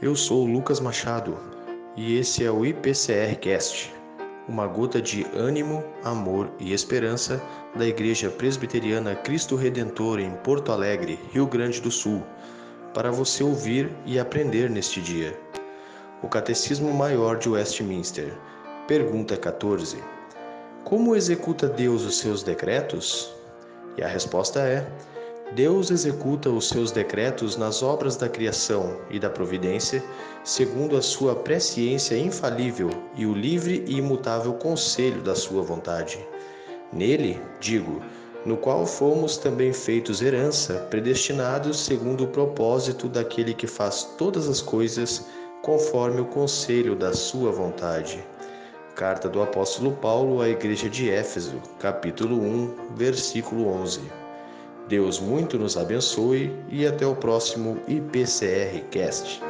Eu sou Lucas Machado e esse é o IPCR Cast, uma gota de ânimo, amor e esperança da Igreja Presbiteriana Cristo Redentor em Porto Alegre, Rio Grande do Sul, para você ouvir e aprender neste dia. O Catecismo Maior de Westminster, pergunta 14. Como executa Deus os seus decretos? E a resposta é: Deus executa os seus decretos nas obras da criação e da providência, segundo a sua presciência infalível e o livre e imutável conselho da sua vontade. Nele, digo, no qual fomos também feitos herança, predestinados segundo o propósito daquele que faz todas as coisas conforme o conselho da sua vontade. Carta do apóstolo Paulo à igreja de Éfeso, capítulo 1, versículo 11. Deus muito nos abençoe e até o próximo IPCR Cast.